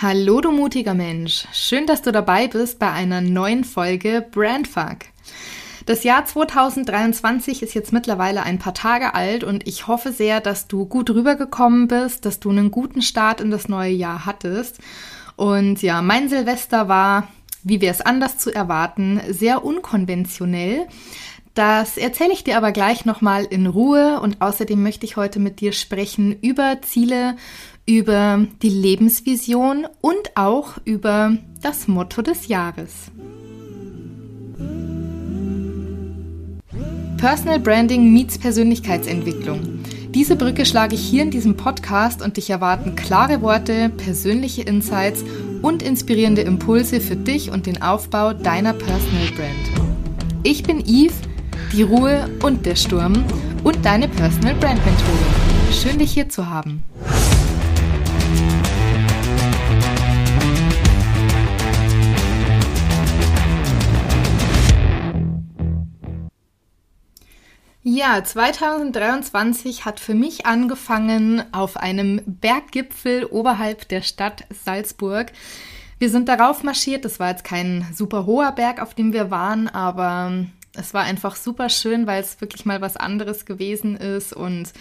Hallo du mutiger Mensch, schön, dass du dabei bist bei einer neuen Folge Brandfuck. Das Jahr 2023 ist jetzt mittlerweile ein paar Tage alt und ich hoffe sehr, dass du gut rübergekommen bist, dass du einen guten Start in das neue Jahr hattest. Und ja, mein Silvester war, wie wäre es anders zu erwarten, sehr unkonventionell. Das erzähle ich dir aber gleich nochmal in Ruhe und außerdem möchte ich heute mit dir sprechen über Ziele, über die Lebensvision und auch über das Motto des Jahres. Personal Branding meets Persönlichkeitsentwicklung. Diese Brücke schlage ich hier in diesem Podcast und dich erwarten klare Worte, persönliche Insights und inspirierende Impulse für dich und den Aufbau deiner Personal Brand. Ich bin Yves, die Ruhe und der Sturm und deine Personal Brand Mentorin. Schön dich hier zu haben. Ja, 2023 hat für mich angefangen auf einem Berggipfel oberhalb der Stadt Salzburg. Wir sind darauf marschiert. Das war jetzt kein super hoher Berg, auf dem wir waren, aber es war einfach super schön, weil es wirklich mal was anderes gewesen ist. Und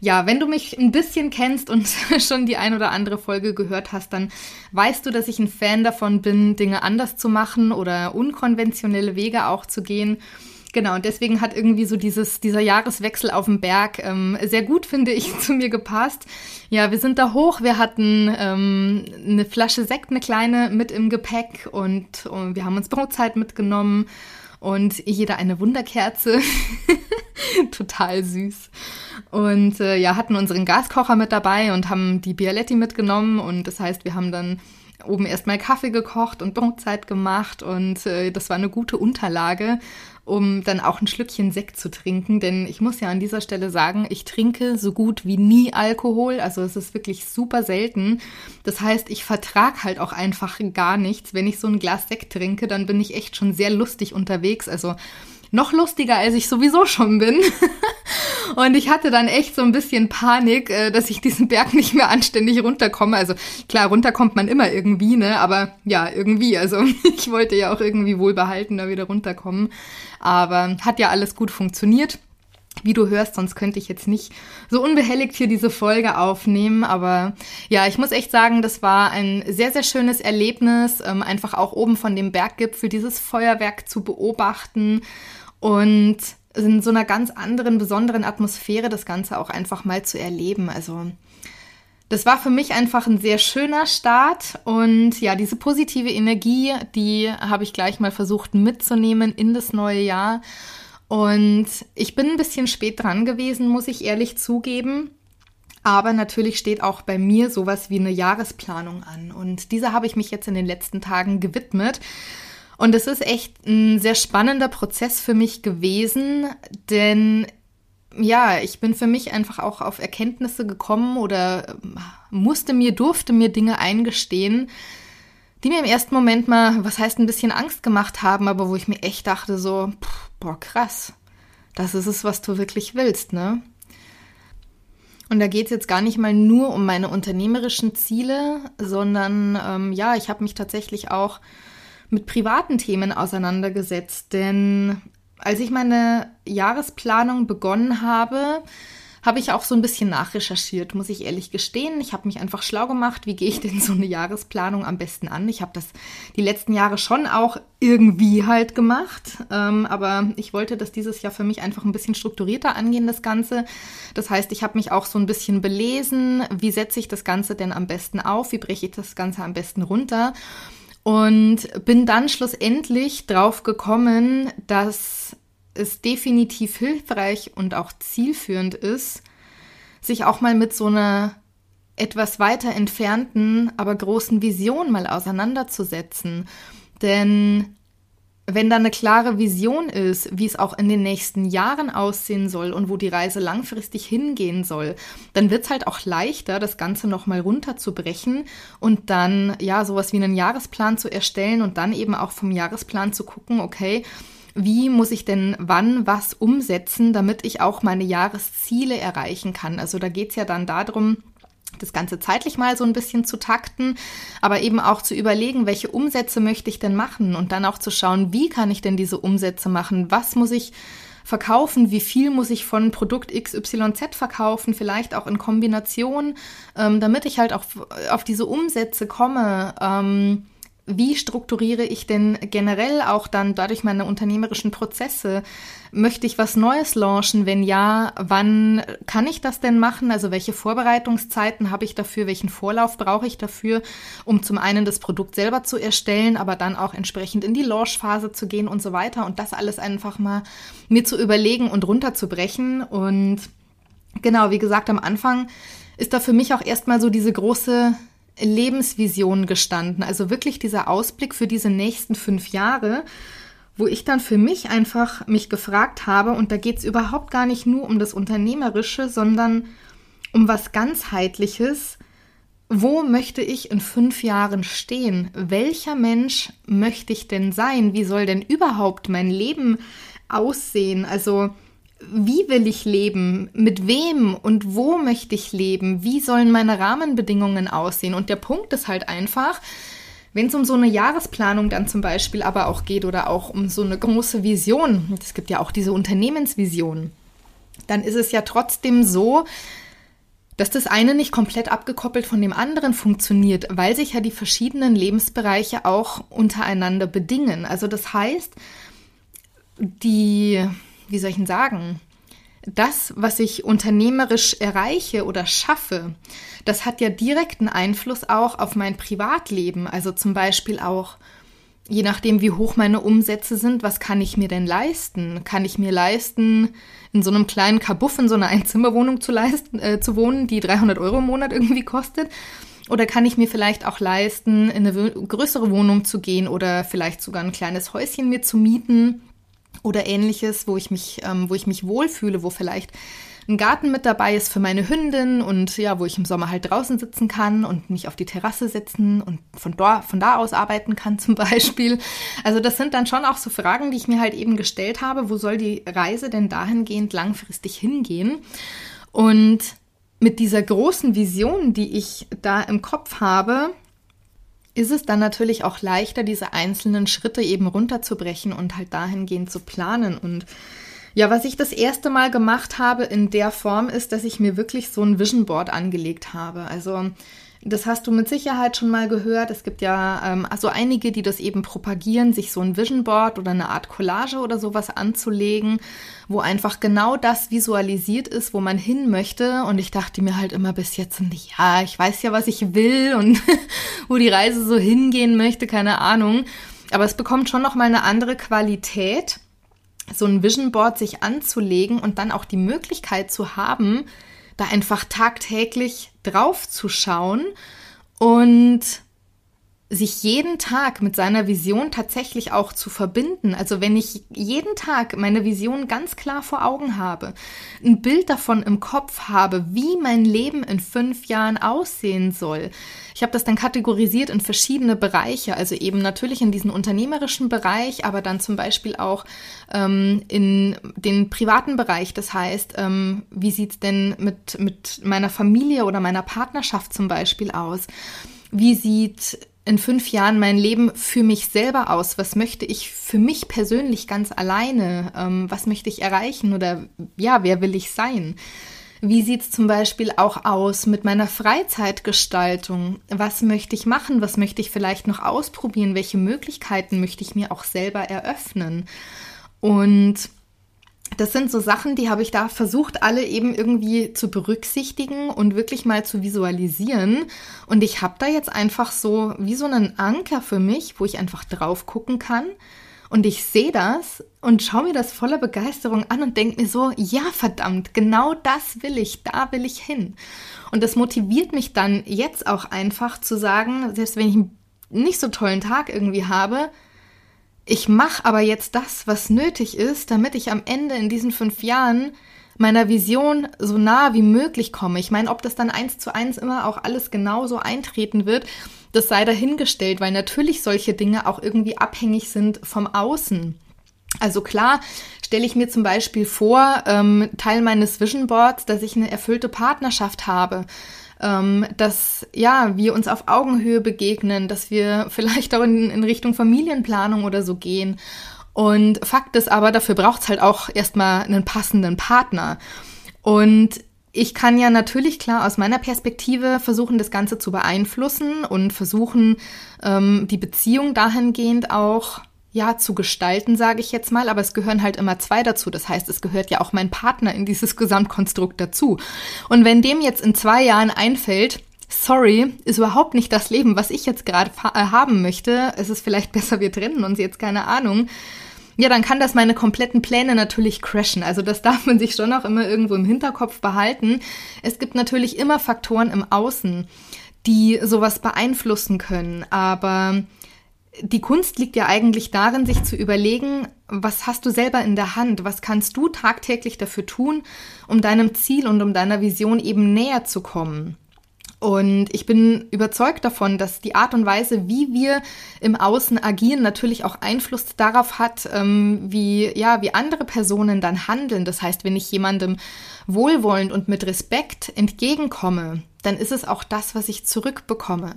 ja, wenn du mich ein bisschen kennst und schon die ein oder andere Folge gehört hast, dann weißt du, dass ich ein Fan davon bin, Dinge anders zu machen oder unkonventionelle Wege auch zu gehen. Genau, und deswegen hat irgendwie so dieses, dieser Jahreswechsel auf dem Berg ähm, sehr gut, finde ich, zu mir gepasst. Ja, wir sind da hoch, wir hatten ähm, eine Flasche Sekt, eine kleine, mit im Gepäck und, und wir haben uns Brotzeit mitgenommen und jeder eine Wunderkerze. Total süß. Und äh, ja, hatten unseren Gaskocher mit dabei und haben die Bialetti mitgenommen und das heißt, wir haben dann oben erstmal Kaffee gekocht und Brotzeit gemacht und äh, das war eine gute Unterlage um dann auch ein Schlückchen Sekt zu trinken. Denn ich muss ja an dieser Stelle sagen, ich trinke so gut wie nie Alkohol. Also es ist wirklich super selten. Das heißt, ich vertrag halt auch einfach gar nichts. Wenn ich so ein Glas Sekt trinke, dann bin ich echt schon sehr lustig unterwegs. Also noch lustiger, als ich sowieso schon bin. Und ich hatte dann echt so ein bisschen Panik, äh, dass ich diesen Berg nicht mehr anständig runterkomme. Also klar, runterkommt man immer irgendwie, ne? Aber ja, irgendwie. Also ich wollte ja auch irgendwie wohlbehalten da wieder runterkommen. Aber hat ja alles gut funktioniert. Wie du hörst, sonst könnte ich jetzt nicht so unbehelligt hier diese Folge aufnehmen. Aber ja, ich muss echt sagen, das war ein sehr, sehr schönes Erlebnis, ähm, einfach auch oben von dem Berggipfel dieses Feuerwerk zu beobachten und in so einer ganz anderen, besonderen Atmosphäre das Ganze auch einfach mal zu erleben. Also das war für mich einfach ein sehr schöner Start und ja, diese positive Energie, die habe ich gleich mal versucht mitzunehmen in das neue Jahr. Und ich bin ein bisschen spät dran gewesen, muss ich ehrlich zugeben. Aber natürlich steht auch bei mir sowas wie eine Jahresplanung an. Und dieser habe ich mich jetzt in den letzten Tagen gewidmet. Und es ist echt ein sehr spannender Prozess für mich gewesen, denn ja, ich bin für mich einfach auch auf Erkenntnisse gekommen oder ähm, musste mir, durfte mir Dinge eingestehen, die mir im ersten Moment mal, was heißt ein bisschen Angst gemacht haben, aber wo ich mir echt dachte so, boah, krass, das ist es, was du wirklich willst, ne? Und da geht es jetzt gar nicht mal nur um meine unternehmerischen Ziele, sondern ähm, ja, ich habe mich tatsächlich auch mit privaten Themen auseinandergesetzt, denn als ich meine Jahresplanung begonnen habe, habe ich auch so ein bisschen nachrecherchiert, muss ich ehrlich gestehen. Ich habe mich einfach schlau gemacht, wie gehe ich denn so eine Jahresplanung am besten an. Ich habe das die letzten Jahre schon auch irgendwie halt gemacht, ähm, aber ich wollte das dieses Jahr für mich einfach ein bisschen strukturierter angehen, das Ganze. Das heißt, ich habe mich auch so ein bisschen belesen, wie setze ich das Ganze denn am besten auf, wie breche ich das Ganze am besten runter und bin dann schlussendlich drauf gekommen, dass es definitiv hilfreich und auch zielführend ist, sich auch mal mit so einer etwas weiter entfernten, aber großen Vision mal auseinanderzusetzen. Denn wenn da eine klare Vision ist, wie es auch in den nächsten Jahren aussehen soll und wo die Reise langfristig hingehen soll, dann wird es halt auch leichter, das Ganze nochmal runterzubrechen und dann ja sowas wie einen Jahresplan zu erstellen und dann eben auch vom Jahresplan zu gucken, okay, wie muss ich denn wann was umsetzen, damit ich auch meine Jahresziele erreichen kann. Also da geht es ja dann darum, das Ganze zeitlich mal so ein bisschen zu takten, aber eben auch zu überlegen, welche Umsätze möchte ich denn machen und dann auch zu schauen, wie kann ich denn diese Umsätze machen? Was muss ich verkaufen, wie viel muss ich von Produkt XYZ verkaufen, vielleicht auch in Kombination, ähm, damit ich halt auch auf diese Umsätze komme. Ähm, wie strukturiere ich denn generell auch dann dadurch meine unternehmerischen Prozesse? Möchte ich was Neues launchen? Wenn ja, wann kann ich das denn machen? Also welche Vorbereitungszeiten habe ich dafür? Welchen Vorlauf brauche ich dafür, um zum einen das Produkt selber zu erstellen, aber dann auch entsprechend in die Launchphase zu gehen und so weiter und das alles einfach mal mir zu überlegen und runterzubrechen. Und genau, wie gesagt, am Anfang ist da für mich auch erstmal so diese große Lebensvision gestanden. Also wirklich dieser Ausblick für diese nächsten fünf Jahre, wo ich dann für mich einfach mich gefragt habe, und da geht es überhaupt gar nicht nur um das Unternehmerische, sondern um was ganzheitliches. Wo möchte ich in fünf Jahren stehen? Welcher Mensch möchte ich denn sein? Wie soll denn überhaupt mein Leben aussehen? Also wie will ich leben, mit wem und wo möchte ich leben, wie sollen meine Rahmenbedingungen aussehen. Und der Punkt ist halt einfach, wenn es um so eine Jahresplanung dann zum Beispiel aber auch geht oder auch um so eine große Vision, es gibt ja auch diese Unternehmensvision, dann ist es ja trotzdem so, dass das eine nicht komplett abgekoppelt von dem anderen funktioniert, weil sich ja die verschiedenen Lebensbereiche auch untereinander bedingen. Also das heißt, die wie soll ich denn sagen, das, was ich unternehmerisch erreiche oder schaffe, das hat ja direkten Einfluss auch auf mein Privatleben. Also zum Beispiel auch, je nachdem, wie hoch meine Umsätze sind, was kann ich mir denn leisten? Kann ich mir leisten, in so einem kleinen Kabuff in so einer Einzimmerwohnung zu, leisten, äh, zu wohnen, die 300 Euro im Monat irgendwie kostet? Oder kann ich mir vielleicht auch leisten, in eine größere Wohnung zu gehen oder vielleicht sogar ein kleines Häuschen mir zu mieten? Oder ähnliches, wo ich mich, ähm, wo ich mich wohlfühle, wo vielleicht ein Garten mit dabei ist für meine Hündin und ja, wo ich im Sommer halt draußen sitzen kann und mich auf die Terrasse setzen und von da, von da aus arbeiten kann zum Beispiel. Also das sind dann schon auch so Fragen, die ich mir halt eben gestellt habe. Wo soll die Reise denn dahingehend langfristig hingehen? Und mit dieser großen Vision, die ich da im Kopf habe, ist es dann natürlich auch leichter, diese einzelnen Schritte eben runterzubrechen und halt dahingehend zu planen. Und ja, was ich das erste Mal gemacht habe in der Form ist, dass ich mir wirklich so ein Vision Board angelegt habe. Also das hast du mit Sicherheit schon mal gehört. Es gibt ja ähm, also einige, die das eben propagieren, sich so ein Vision Board oder eine Art Collage oder sowas anzulegen, wo einfach genau das visualisiert ist, wo man hin möchte. Und ich dachte mir halt immer bis jetzt, ja, ich weiß ja, was ich will und wo die Reise so hingehen möchte, keine Ahnung. Aber es bekommt schon noch mal eine andere Qualität, so ein Vision Board sich anzulegen und dann auch die Möglichkeit zu haben, da einfach tagtäglich drauf zu schauen. Und sich jeden Tag mit seiner Vision tatsächlich auch zu verbinden. Also wenn ich jeden Tag meine Vision ganz klar vor Augen habe, ein Bild davon im Kopf habe, wie mein Leben in fünf Jahren aussehen soll. Ich habe das dann kategorisiert in verschiedene Bereiche, also eben natürlich in diesen unternehmerischen Bereich, aber dann zum Beispiel auch ähm, in den privaten Bereich. Das heißt, ähm, wie sieht's denn mit, mit meiner Familie oder meiner Partnerschaft zum Beispiel aus? Wie sieht in fünf Jahren mein Leben für mich selber aus? Was möchte ich für mich persönlich ganz alleine? Ähm, was möchte ich erreichen oder ja, wer will ich sein? Wie sieht es zum Beispiel auch aus mit meiner Freizeitgestaltung? Was möchte ich machen? Was möchte ich vielleicht noch ausprobieren? Welche Möglichkeiten möchte ich mir auch selber eröffnen? Und das sind so Sachen, die habe ich da versucht, alle eben irgendwie zu berücksichtigen und wirklich mal zu visualisieren. Und ich habe da jetzt einfach so wie so einen Anker für mich, wo ich einfach drauf gucken kann. Und ich sehe das und schaue mir das voller Begeisterung an und denke mir so, ja verdammt, genau das will ich, da will ich hin. Und das motiviert mich dann jetzt auch einfach zu sagen, selbst wenn ich einen nicht so tollen Tag irgendwie habe, ich mache aber jetzt das, was nötig ist, damit ich am Ende in diesen fünf Jahren meiner Vision so nah wie möglich komme. Ich meine, ob das dann eins zu eins immer auch alles genauso eintreten wird, das sei dahingestellt, weil natürlich solche Dinge auch irgendwie abhängig sind vom Außen. Also klar stelle ich mir zum Beispiel vor, ähm, Teil meines Vision Boards, dass ich eine erfüllte Partnerschaft habe ähm, dass ja wir uns auf Augenhöhe begegnen, dass wir vielleicht auch in, in Richtung Familienplanung oder so gehen. Und Fakt ist aber, dafür braucht es halt auch erstmal einen passenden Partner. Und ich kann ja natürlich klar aus meiner Perspektive versuchen, das Ganze zu beeinflussen und versuchen, ähm, die Beziehung dahingehend auch ja zu gestalten, sage ich jetzt mal. Aber es gehören halt immer zwei dazu. Das heißt, es gehört ja auch mein Partner in dieses Gesamtkonstrukt dazu. Und wenn dem jetzt in zwei Jahren einfällt, sorry, ist überhaupt nicht das Leben, was ich jetzt gerade äh, haben möchte. Es ist vielleicht besser, wir trennen uns jetzt, keine Ahnung ja, dann kann das meine kompletten Pläne natürlich crashen. Also das darf man sich schon auch immer irgendwo im Hinterkopf behalten. Es gibt natürlich immer Faktoren im Außen, die sowas beeinflussen können. Aber die Kunst liegt ja eigentlich darin, sich zu überlegen, was hast du selber in der Hand? Was kannst du tagtäglich dafür tun, um deinem Ziel und um deiner Vision eben näher zu kommen? Und ich bin überzeugt davon, dass die Art und Weise, wie wir im Außen agieren, natürlich auch Einfluss darauf hat, ähm, wie, ja, wie andere Personen dann handeln. Das heißt, wenn ich jemandem wohlwollend und mit Respekt entgegenkomme, dann ist es auch das, was ich zurückbekomme.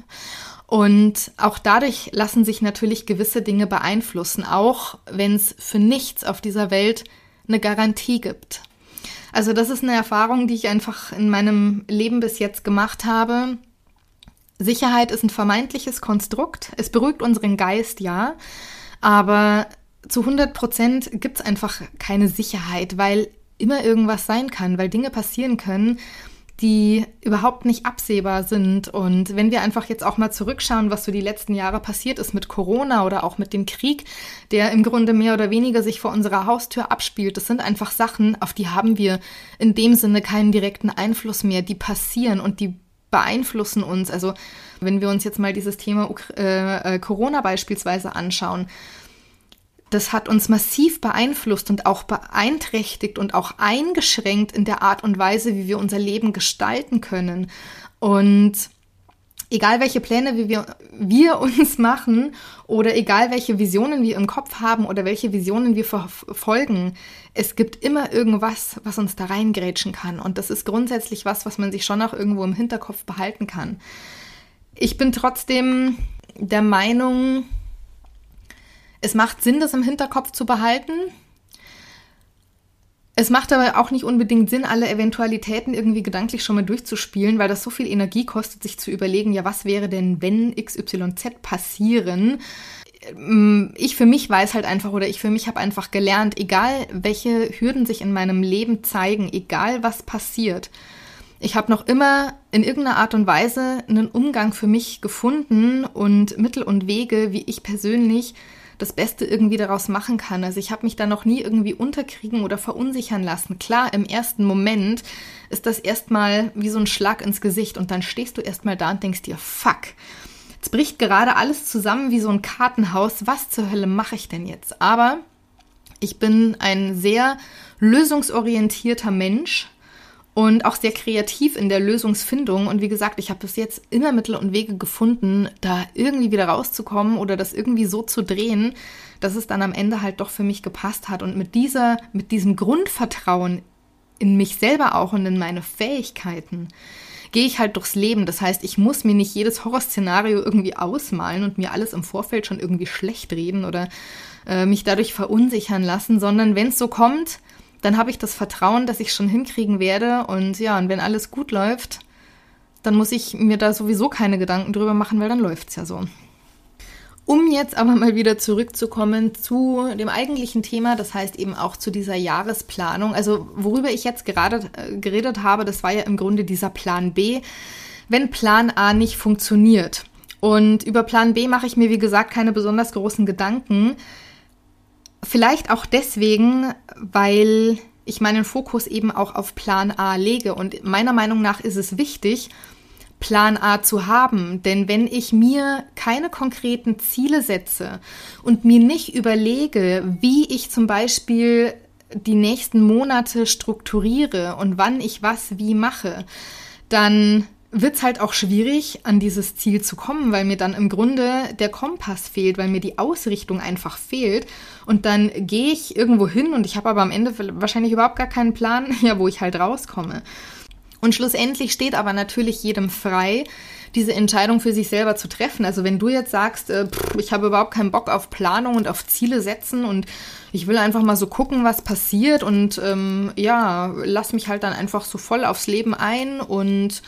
Und auch dadurch lassen sich natürlich gewisse Dinge beeinflussen, auch wenn es für nichts auf dieser Welt eine Garantie gibt. Also das ist eine Erfahrung, die ich einfach in meinem Leben bis jetzt gemacht habe. Sicherheit ist ein vermeintliches Konstrukt. Es beruhigt unseren Geist, ja. Aber zu 100 Prozent gibt es einfach keine Sicherheit, weil immer irgendwas sein kann, weil Dinge passieren können, die überhaupt nicht absehbar sind. Und wenn wir einfach jetzt auch mal zurückschauen, was so die letzten Jahre passiert ist mit Corona oder auch mit dem Krieg, der im Grunde mehr oder weniger sich vor unserer Haustür abspielt, das sind einfach Sachen, auf die haben wir in dem Sinne keinen direkten Einfluss mehr. Die passieren und die beeinflussen uns. Also wenn wir uns jetzt mal dieses Thema äh, äh, Corona beispielsweise anschauen, das hat uns massiv beeinflusst und auch beeinträchtigt und auch eingeschränkt in der Art und Weise, wie wir unser Leben gestalten können. Und egal welche Pläne wie wir, wir uns machen oder egal welche Visionen wir im Kopf haben oder welche Visionen wir verfolgen, es gibt immer irgendwas, was uns da reingrätschen kann. Und das ist grundsätzlich was, was man sich schon auch irgendwo im Hinterkopf behalten kann. Ich bin trotzdem der Meinung, es macht Sinn, das im Hinterkopf zu behalten. Es macht aber auch nicht unbedingt Sinn, alle Eventualitäten irgendwie gedanklich schon mal durchzuspielen, weil das so viel Energie kostet, sich zu überlegen, ja, was wäre denn, wenn XYZ passieren? Ähm, ich für mich weiß halt einfach oder ich für mich habe einfach gelernt, egal welche Hürden sich in meinem Leben zeigen, egal was passiert, ich habe noch immer in irgendeiner Art und Weise einen Umgang für mich gefunden und Mittel und Wege, wie ich persönlich das Beste irgendwie daraus machen kann. Also ich habe mich da noch nie irgendwie unterkriegen oder verunsichern lassen. Klar, im ersten Moment ist das erstmal wie so ein Schlag ins Gesicht und dann stehst du erstmal da und denkst dir, fuck. Jetzt bricht gerade alles zusammen wie so ein Kartenhaus. Was zur Hölle mache ich denn jetzt? Aber ich bin ein sehr lösungsorientierter Mensch und auch sehr kreativ in der Lösungsfindung. Und wie gesagt, ich habe bis jetzt immer Mittel und Wege gefunden, da irgendwie wieder rauszukommen oder das irgendwie so zu drehen, dass es dann am Ende halt doch für mich gepasst hat. Und mit dieser, mit diesem Grundvertrauen in mich selber auch und in meine Fähigkeiten gehe ich halt durchs Leben. Das heißt, ich muss mir nicht jedes Horrorszenario irgendwie ausmalen und mir alles im Vorfeld schon irgendwie schlecht reden oder äh, mich dadurch verunsichern lassen, sondern wenn es so kommt, dann habe ich das Vertrauen, dass ich schon hinkriegen werde. Und ja, und wenn alles gut läuft, dann muss ich mir da sowieso keine Gedanken drüber machen, weil dann läuft es ja so. Um jetzt aber mal wieder zurückzukommen zu dem eigentlichen Thema, das heißt eben auch zu dieser Jahresplanung. Also worüber ich jetzt gerade äh, geredet habe, das war ja im Grunde dieser Plan B, wenn Plan A nicht funktioniert. Und über Plan B mache ich mir, wie gesagt, keine besonders großen Gedanken. Vielleicht auch deswegen, weil ich meinen Fokus eben auch auf Plan A lege. Und meiner Meinung nach ist es wichtig, Plan A zu haben. Denn wenn ich mir keine konkreten Ziele setze und mir nicht überlege, wie ich zum Beispiel die nächsten Monate strukturiere und wann ich was wie mache, dann wird es halt auch schwierig, an dieses Ziel zu kommen, weil mir dann im Grunde der Kompass fehlt, weil mir die Ausrichtung einfach fehlt. Und dann gehe ich irgendwo hin und ich habe aber am Ende wahrscheinlich überhaupt gar keinen Plan, ja, wo ich halt rauskomme. Und schlussendlich steht aber natürlich jedem frei, diese Entscheidung für sich selber zu treffen. Also wenn du jetzt sagst, äh, pff, ich habe überhaupt keinen Bock auf Planung und auf Ziele setzen und ich will einfach mal so gucken, was passiert und ähm, ja, lass mich halt dann einfach so voll aufs Leben ein und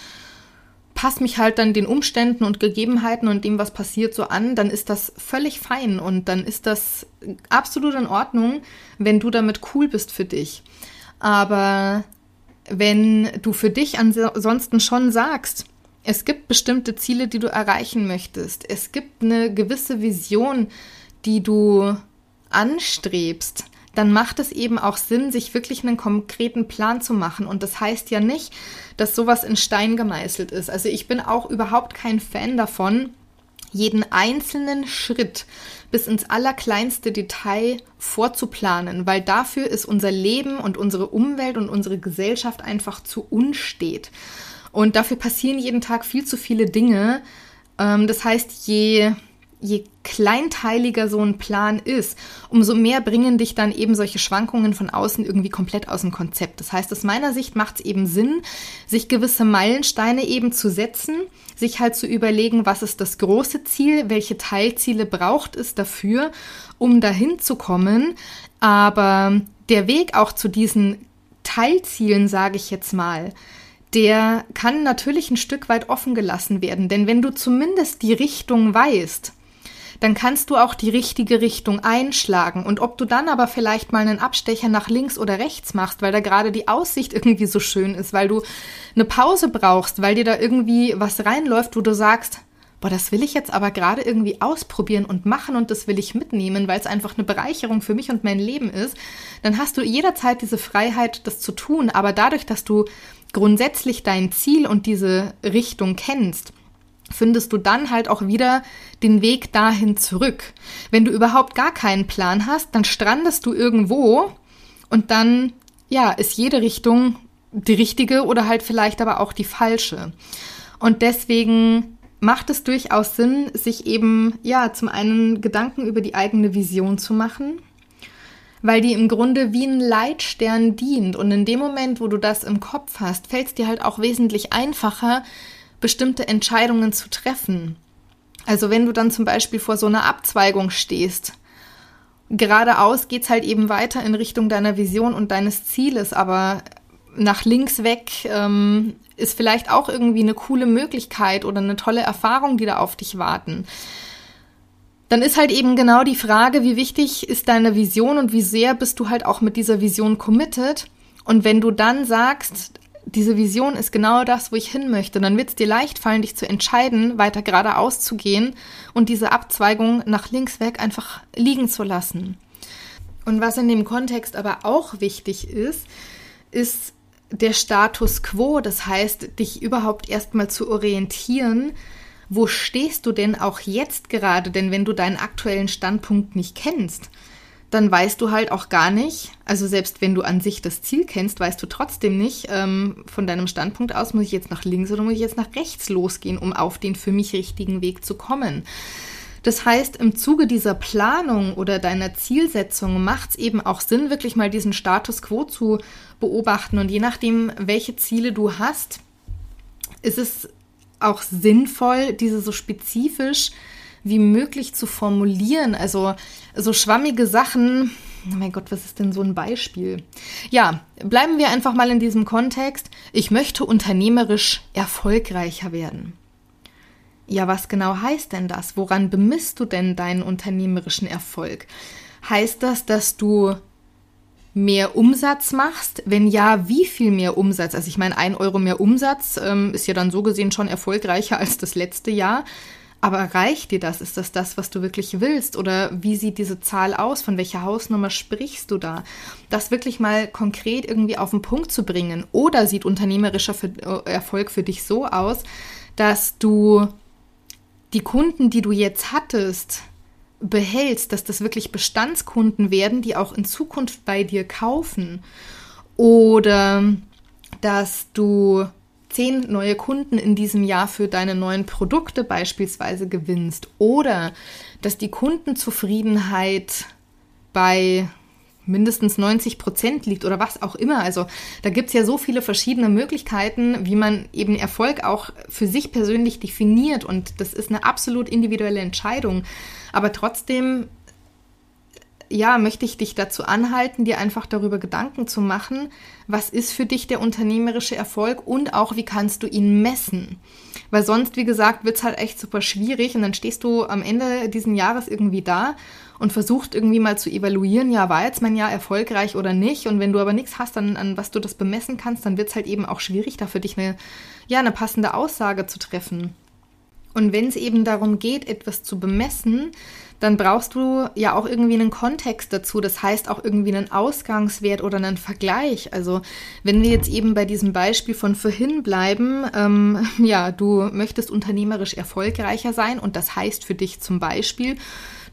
passe mich halt dann den Umständen und Gegebenheiten und dem, was passiert, so an, dann ist das völlig fein und dann ist das absolut in Ordnung, wenn du damit cool bist für dich. Aber wenn du für dich ansonsten schon sagst, es gibt bestimmte Ziele, die du erreichen möchtest. Es gibt eine gewisse Vision, die du anstrebst. Dann macht es eben auch Sinn, sich wirklich einen konkreten Plan zu machen. Und das heißt ja nicht, dass sowas in Stein gemeißelt ist. Also ich bin auch überhaupt kein Fan davon, jeden einzelnen Schritt bis ins allerkleinste Detail vorzuplanen, weil dafür ist unser Leben und unsere Umwelt und unsere Gesellschaft einfach zu unstet. Und dafür passieren jeden Tag viel zu viele Dinge. Ähm, das heißt, je, je kleinteiliger so ein Plan ist, umso mehr bringen dich dann eben solche Schwankungen von außen irgendwie komplett aus dem Konzept. Das heißt, aus meiner Sicht macht es eben Sinn, sich gewisse Meilensteine eben zu setzen, sich halt zu überlegen, was ist das große Ziel, welche Teilziele braucht es dafür, um dahin zu kommen. Aber der Weg auch zu diesen Teilzielen, sage ich jetzt mal, der kann natürlich ein Stück weit offen gelassen werden. Denn wenn du zumindest die Richtung weißt, dann kannst du auch die richtige Richtung einschlagen. Und ob du dann aber vielleicht mal einen Abstecher nach links oder rechts machst, weil da gerade die Aussicht irgendwie so schön ist, weil du eine Pause brauchst, weil dir da irgendwie was reinläuft, wo du sagst, boah, das will ich jetzt aber gerade irgendwie ausprobieren und machen und das will ich mitnehmen, weil es einfach eine Bereicherung für mich und mein Leben ist, dann hast du jederzeit diese Freiheit, das zu tun. Aber dadurch, dass du grundsätzlich dein Ziel und diese Richtung kennst, findest du dann halt auch wieder den Weg dahin zurück. Wenn du überhaupt gar keinen Plan hast, dann strandest du irgendwo und dann, ja, ist jede Richtung die richtige oder halt vielleicht aber auch die falsche. Und deswegen macht es durchaus Sinn, sich eben, ja, zum einen Gedanken über die eigene Vision zu machen, weil die im Grunde wie ein Leitstern dient. Und in dem Moment, wo du das im Kopf hast, fällt es dir halt auch wesentlich einfacher, bestimmte Entscheidungen zu treffen. Also wenn du dann zum Beispiel vor so einer Abzweigung stehst, geradeaus geht es halt eben weiter in Richtung deiner Vision und deines Zieles, aber nach links weg ähm, ist vielleicht auch irgendwie eine coole Möglichkeit oder eine tolle Erfahrung, die da auf dich warten. Dann ist halt eben genau die Frage, wie wichtig ist deine Vision und wie sehr bist du halt auch mit dieser Vision committed. Und wenn du dann sagst, diese Vision ist genau das, wo ich hin möchte, dann wird es dir leicht fallen, dich zu entscheiden, weiter geradeaus zu gehen und diese Abzweigung nach links weg einfach liegen zu lassen. Und was in dem Kontext aber auch wichtig ist, ist der Status quo, das heißt, dich überhaupt erstmal zu orientieren, wo stehst du denn auch jetzt gerade? Denn wenn du deinen aktuellen Standpunkt nicht kennst, dann weißt du halt auch gar nicht, also selbst wenn du an sich das Ziel kennst, weißt du trotzdem nicht ähm, von deinem Standpunkt aus, muss ich jetzt nach links oder muss ich jetzt nach rechts losgehen, um auf den für mich richtigen Weg zu kommen. Das heißt, im Zuge dieser Planung oder deiner Zielsetzung macht es eben auch Sinn, wirklich mal diesen Status quo zu beobachten. Und je nachdem, welche Ziele du hast, ist es auch sinnvoll, diese so spezifisch wie möglich zu formulieren. Also so schwammige Sachen. Oh mein Gott, was ist denn so ein Beispiel? Ja, bleiben wir einfach mal in diesem Kontext. Ich möchte unternehmerisch erfolgreicher werden. Ja, was genau heißt denn das? Woran bemisst du denn deinen unternehmerischen Erfolg? Heißt das, dass du mehr Umsatz machst? Wenn ja, wie viel mehr Umsatz? Also ich meine, ein Euro mehr Umsatz ähm, ist ja dann so gesehen schon erfolgreicher als das letzte Jahr. Aber reicht dir das? Ist das das, was du wirklich willst? Oder wie sieht diese Zahl aus? Von welcher Hausnummer sprichst du da? Das wirklich mal konkret irgendwie auf den Punkt zu bringen. Oder sieht unternehmerischer äh, Erfolg für dich so aus, dass du die Kunden, die du jetzt hattest, behältst, dass das wirklich Bestandskunden werden, die auch in Zukunft bei dir kaufen. Oder dass du zehn neue Kunden in diesem Jahr für deine neuen Produkte beispielsweise gewinnst. Oder dass die Kundenzufriedenheit bei mindestens 90 Prozent liegt oder was auch immer. Also da gibt's ja so viele verschiedene Möglichkeiten, wie man eben Erfolg auch für sich persönlich definiert. Und das ist eine absolut individuelle Entscheidung. Aber trotzdem, ja, möchte ich dich dazu anhalten, dir einfach darüber Gedanken zu machen, was ist für dich der unternehmerische Erfolg und auch, wie kannst du ihn messen. Weil sonst, wie gesagt, wird's halt echt super schwierig und dann stehst du am Ende diesen Jahres irgendwie da und versucht irgendwie mal zu evaluieren, ja, war jetzt mein Jahr erfolgreich oder nicht. Und wenn du aber nichts hast, dann, an was du das bemessen kannst, dann wird es halt eben auch schwierig, da für dich eine, ja, eine passende Aussage zu treffen. Und wenn es eben darum geht, etwas zu bemessen, dann brauchst du ja auch irgendwie einen Kontext dazu. Das heißt auch irgendwie einen Ausgangswert oder einen Vergleich. Also wenn wir jetzt eben bei diesem Beispiel von vorhin bleiben, ähm, ja, du möchtest unternehmerisch erfolgreicher sein und das heißt für dich zum Beispiel,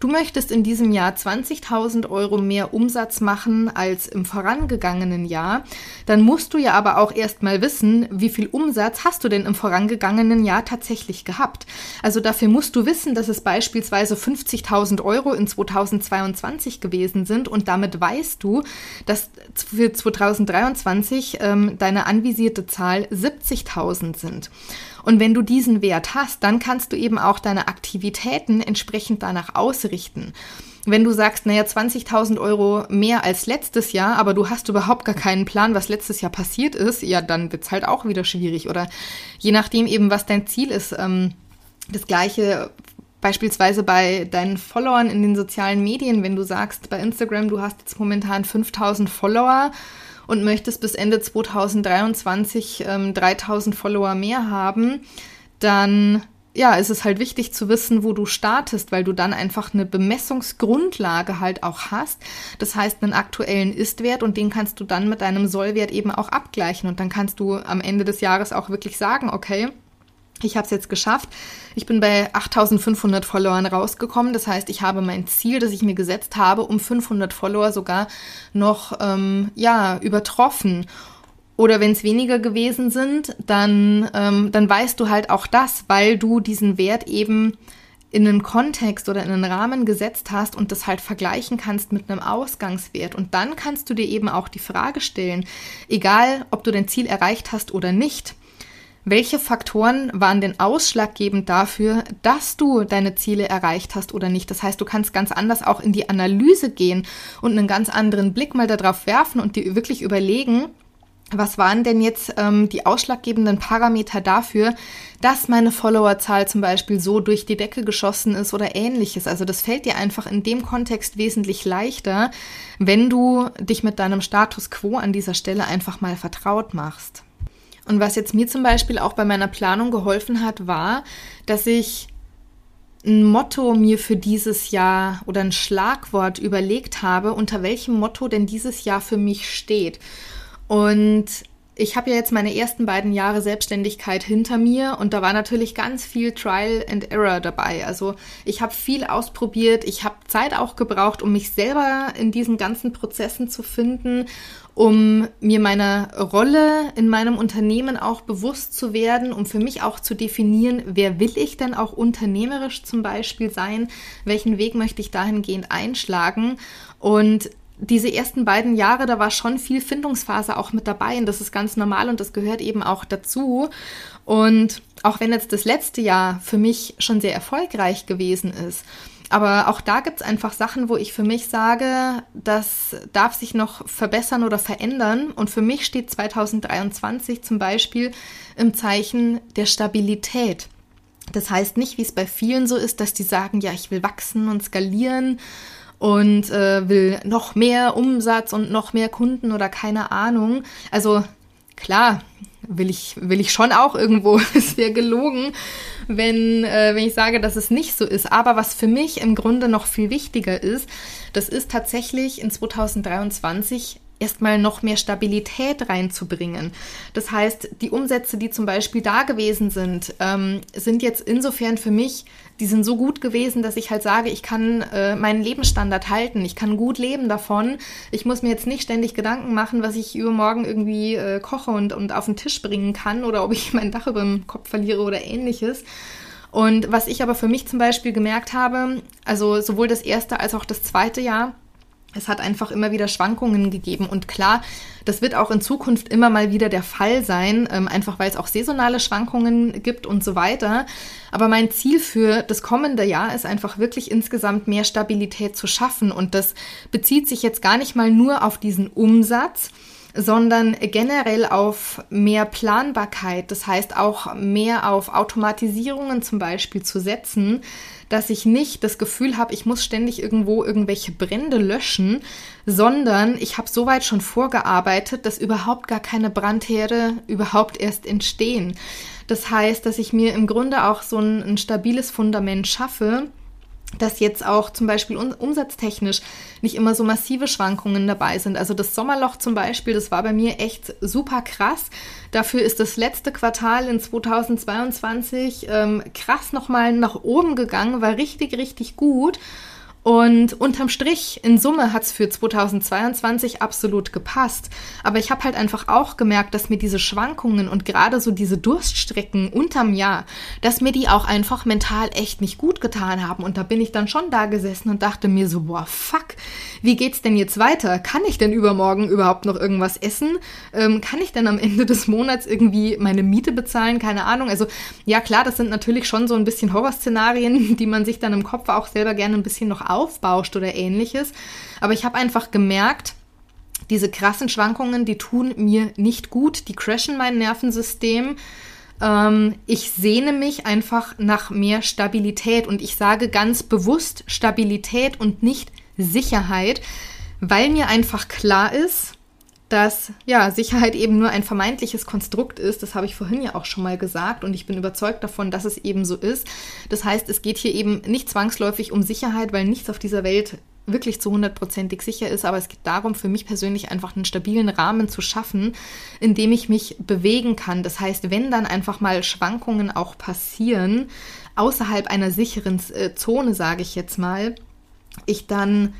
Du möchtest in diesem Jahr 20.000 Euro mehr Umsatz machen als im vorangegangenen Jahr. Dann musst du ja aber auch erstmal wissen, wie viel Umsatz hast du denn im vorangegangenen Jahr tatsächlich gehabt. Also dafür musst du wissen, dass es beispielsweise 50.000 Euro in 2022 gewesen sind und damit weißt du, dass für 2023 ähm, deine anvisierte Zahl 70.000 sind. Und wenn du diesen Wert hast, dann kannst du eben auch deine Aktivitäten entsprechend danach ausrichten. Wenn du sagst, naja, 20.000 Euro mehr als letztes Jahr, aber du hast überhaupt gar keinen Plan, was letztes Jahr passiert ist, ja, dann wird's halt auch wieder schwierig. Oder je nachdem eben, was dein Ziel ist. Ähm, das gleiche beispielsweise bei deinen Followern in den sozialen Medien, wenn du sagst bei Instagram, du hast jetzt momentan 5000 Follower und möchtest bis Ende 2023 ähm, 3000 Follower mehr haben, dann ja, ist es halt wichtig zu wissen, wo du startest, weil du dann einfach eine Bemessungsgrundlage halt auch hast. Das heißt, einen aktuellen Ist-Wert und den kannst du dann mit deinem Sollwert eben auch abgleichen und dann kannst du am Ende des Jahres auch wirklich sagen, okay, ich habe es jetzt geschafft. Ich bin bei 8500 Followern rausgekommen. Das heißt, ich habe mein Ziel, das ich mir gesetzt habe, um 500 Follower sogar noch ähm, ja übertroffen. Oder wenn es weniger gewesen sind, dann, ähm, dann weißt du halt auch das, weil du diesen Wert eben in einen Kontext oder in einen Rahmen gesetzt hast und das halt vergleichen kannst mit einem Ausgangswert. Und dann kannst du dir eben auch die Frage stellen, egal ob du dein Ziel erreicht hast oder nicht, welche Faktoren waren denn ausschlaggebend dafür, dass du deine Ziele erreicht hast oder nicht? Das heißt, du kannst ganz anders auch in die Analyse gehen und einen ganz anderen Blick mal darauf werfen und dir wirklich überlegen, was waren denn jetzt ähm, die ausschlaggebenden Parameter dafür, dass meine Followerzahl zum Beispiel so durch die Decke geschossen ist oder ähnliches? Also das fällt dir einfach in dem Kontext wesentlich leichter, wenn du dich mit deinem Status quo an dieser Stelle einfach mal vertraut machst. Und was jetzt mir zum Beispiel auch bei meiner Planung geholfen hat, war, dass ich ein Motto mir für dieses Jahr oder ein Schlagwort überlegt habe, unter welchem Motto denn dieses Jahr für mich steht. Und ich habe ja jetzt meine ersten beiden Jahre Selbstständigkeit hinter mir und da war natürlich ganz viel Trial and Error dabei. Also ich habe viel ausprobiert, ich habe Zeit auch gebraucht, um mich selber in diesen ganzen Prozessen zu finden, um mir meiner Rolle in meinem Unternehmen auch bewusst zu werden, um für mich auch zu definieren, wer will ich denn auch unternehmerisch zum Beispiel sein, welchen Weg möchte ich dahingehend einschlagen und diese ersten beiden Jahre, da war schon viel Findungsphase auch mit dabei und das ist ganz normal und das gehört eben auch dazu. Und auch wenn jetzt das letzte Jahr für mich schon sehr erfolgreich gewesen ist, aber auch da gibt es einfach Sachen, wo ich für mich sage, das darf sich noch verbessern oder verändern. Und für mich steht 2023 zum Beispiel im Zeichen der Stabilität. Das heißt nicht, wie es bei vielen so ist, dass die sagen, ja, ich will wachsen und skalieren und äh, will noch mehr Umsatz und noch mehr Kunden oder keine Ahnung. Also klar, will ich, will ich schon auch irgendwo. Es wäre gelogen, wenn, äh, wenn ich sage, dass es nicht so ist. Aber was für mich im Grunde noch viel wichtiger ist, das ist tatsächlich in 2023 erstmal noch mehr Stabilität reinzubringen. Das heißt, die Umsätze, die zum Beispiel da gewesen sind, ähm, sind jetzt insofern für mich, die sind so gut gewesen, dass ich halt sage, ich kann äh, meinen Lebensstandard halten, ich kann gut leben davon. Ich muss mir jetzt nicht ständig Gedanken machen, was ich übermorgen irgendwie äh, koche und, und auf den Tisch bringen kann oder ob ich mein Dach über dem Kopf verliere oder ähnliches. Und was ich aber für mich zum Beispiel gemerkt habe, also sowohl das erste als auch das zweite Jahr, Es hat einfach immer wieder Schwankungen gegeben. Und klar, das wird auch in Zukunft immer mal wieder der Fall sein, ähm, einfach weil es auch saisonale Schwankungen gibt und so weiter. Aber mein Ziel für das kommende Jahr ist einfach wirklich insgesamt mehr Stabilität zu schaffen. Und das bezieht sich jetzt gar nicht mal nur auf diesen Umsatz, sondern generell auf mehr Planbarkeit, das heißt auch mehr auf Automatisierungen zum Beispiel zu setzen, dass ich nicht das Gefühl habe, ich muss ständig irgendwo irgendwelche Brände löschen, sondern ich habe soweit schon vorgearbeitet, dass überhaupt gar keine Brandherde überhaupt erst entstehen. Das heißt, dass ich mir im Grunde auch so ein, ein stabiles Fundament schaffe, dass jetzt auch zum Beispiel umsatztechnisch nicht immer so massive Schwankungen dabei sind. Also das Sommerloch zum Beispiel, das war bei mir echt super krass. Dafür ist das letzte Quartal in 2022 ähm, krass nochmal nach oben gegangen, war richtig, richtig gut. Und unterm Strich, in Summe hat es für 2022 absolut gepasst. Aber ich habe halt einfach auch gemerkt, dass mir diese Schwankungen und gerade so diese Durststrecken unterm Jahr, dass mir die auch einfach mental echt nicht gut getan haben. Und da bin ich dann schon da gesessen und dachte mir so, boah, fuck, wie geht's denn jetzt weiter? Kann ich denn übermorgen überhaupt noch irgendwas essen? Ähm, kann ich denn am Ende des Monats irgendwie meine Miete bezahlen? Keine Ahnung. Also ja, klar, das sind natürlich schon so ein bisschen Horrorszenarien, die man sich dann im Kopf auch selber gerne ein bisschen noch aufbauscht oder ähnliches. Aber ich habe einfach gemerkt, diese krassen Schwankungen, die tun mir nicht gut, die crashen mein Nervensystem. Ähm, ich sehne mich einfach nach mehr Stabilität und ich sage ganz bewusst Stabilität und nicht Sicherheit, weil mir einfach klar ist, dass ja, Sicherheit eben nur ein vermeintliches Konstrukt ist. Das habe ich vorhin ja auch schon mal gesagt und ich bin überzeugt davon, dass es eben so ist. Das heißt, es geht hier eben nicht zwangsläufig um Sicherheit, weil nichts auf dieser Welt wirklich zu hundertprozentig sicher ist, aber es geht darum, für mich persönlich einfach einen stabilen Rahmen zu schaffen, in dem ich mich bewegen kann. Das heißt, wenn dann einfach mal Schwankungen auch passieren, außerhalb einer sicheren äh, Zone, sage ich jetzt mal, ich dann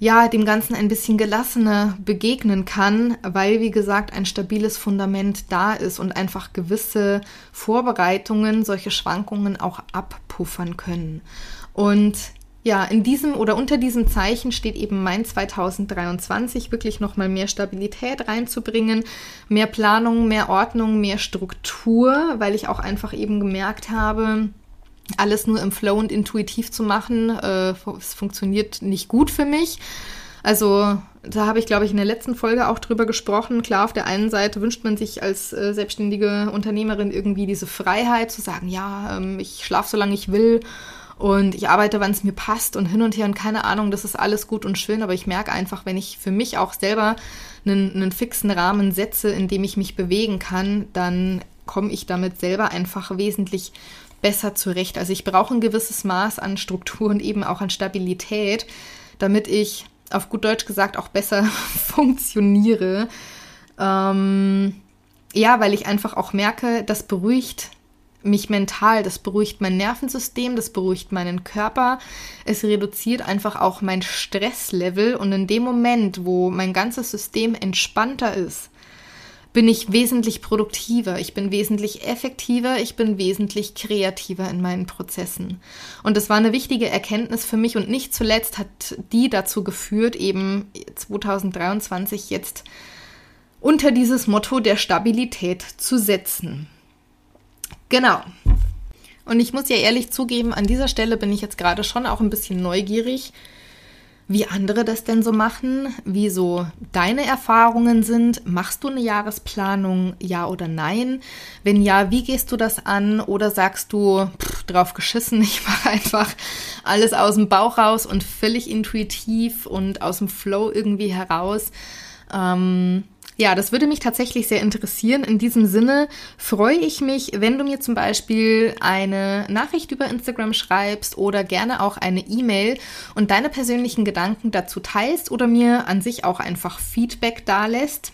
ja, dem Ganzen ein bisschen gelassener begegnen kann, weil, wie gesagt, ein stabiles Fundament da ist und einfach gewisse Vorbereitungen solche Schwankungen auch abpuffern können. Und ja, in diesem oder unter diesem Zeichen steht eben mein 2023 wirklich nochmal mehr Stabilität reinzubringen, mehr Planung, mehr Ordnung, mehr Struktur, weil ich auch einfach eben gemerkt habe, alles nur im Flow und intuitiv zu machen, äh, es funktioniert nicht gut für mich. Also da habe ich, glaube ich, in der letzten Folge auch drüber gesprochen. Klar, auf der einen Seite wünscht man sich als äh, selbstständige Unternehmerin irgendwie diese Freiheit zu sagen, ja, ähm, ich schlafe so lange ich will und ich arbeite, wann es mir passt und hin und her und keine Ahnung, das ist alles gut und schön, aber ich merke einfach, wenn ich für mich auch selber einen, einen fixen Rahmen setze, in dem ich mich bewegen kann, dann komme ich damit selber einfach wesentlich besser zurecht. Also ich brauche ein gewisses Maß an Struktur und eben auch an Stabilität, damit ich auf gut Deutsch gesagt auch besser funktioniere. Ähm, ja, weil ich einfach auch merke, das beruhigt mich mental, das beruhigt mein Nervensystem, das beruhigt meinen Körper, es reduziert einfach auch mein Stresslevel und in dem Moment, wo mein ganzes System entspannter ist, bin ich wesentlich produktiver, ich bin wesentlich effektiver, ich bin wesentlich kreativer in meinen Prozessen. Und das war eine wichtige Erkenntnis für mich und nicht zuletzt hat die dazu geführt, eben 2023 jetzt unter dieses Motto der Stabilität zu setzen. Genau. Und ich muss ja ehrlich zugeben, an dieser Stelle bin ich jetzt gerade schon auch ein bisschen neugierig, wie andere das denn so machen, wie so deine Erfahrungen sind. Machst du eine Jahresplanung, ja oder nein? Wenn ja, wie gehst du das an? Oder sagst du, pff, drauf geschissen, ich mache einfach alles aus dem Bauch raus und völlig intuitiv und aus dem Flow irgendwie heraus? Ähm, ja, das würde mich tatsächlich sehr interessieren. In diesem Sinne freue ich mich, wenn du mir zum Beispiel eine Nachricht über Instagram schreibst oder gerne auch eine E-Mail und deine persönlichen Gedanken dazu teilst oder mir an sich auch einfach Feedback dalässt.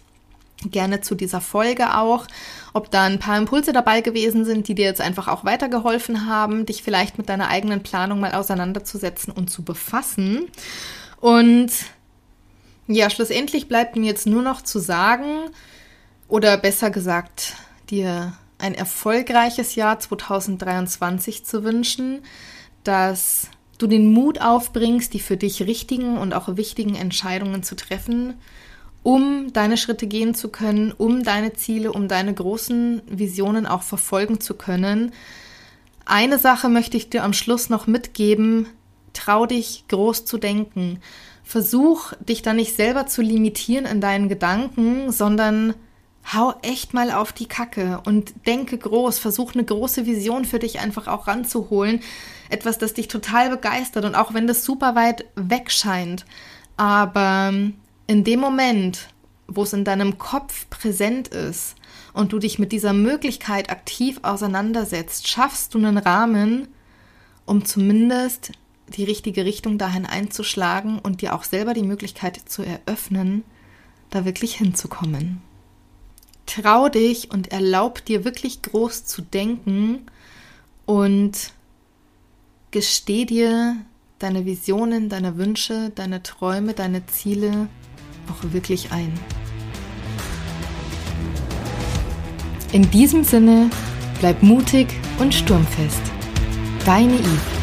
Gerne zu dieser Folge auch, ob da ein paar Impulse dabei gewesen sind, die dir jetzt einfach auch weitergeholfen haben, dich vielleicht mit deiner eigenen Planung mal auseinanderzusetzen und zu befassen. Und ja, schlussendlich bleibt mir jetzt nur noch zu sagen, oder besser gesagt, dir ein erfolgreiches Jahr 2023 zu wünschen, dass du den Mut aufbringst, die für dich richtigen und auch wichtigen Entscheidungen zu treffen, um deine Schritte gehen zu können, um deine Ziele, um deine großen Visionen auch verfolgen zu können. Eine Sache möchte ich dir am Schluss noch mitgeben. Trau dich groß zu denken. Versuch dich da nicht selber zu limitieren in deinen Gedanken, sondern hau echt mal auf die Kacke und denke groß, versuch eine große Vision für dich einfach auch ranzuholen. Etwas, das dich total begeistert und auch wenn das super weit weg scheint. Aber in dem Moment, wo es in deinem Kopf präsent ist und du dich mit dieser Möglichkeit aktiv auseinandersetzt, schaffst du einen Rahmen, um zumindest die richtige Richtung dahin einzuschlagen und dir auch selber die Möglichkeit zu eröffnen, da wirklich hinzukommen. Trau dich und erlaub dir wirklich groß zu denken und gesteh dir deine Visionen, deine Wünsche, deine Träume, deine Ziele auch wirklich ein. In diesem Sinne, bleib mutig und sturmfest. Deine Eve.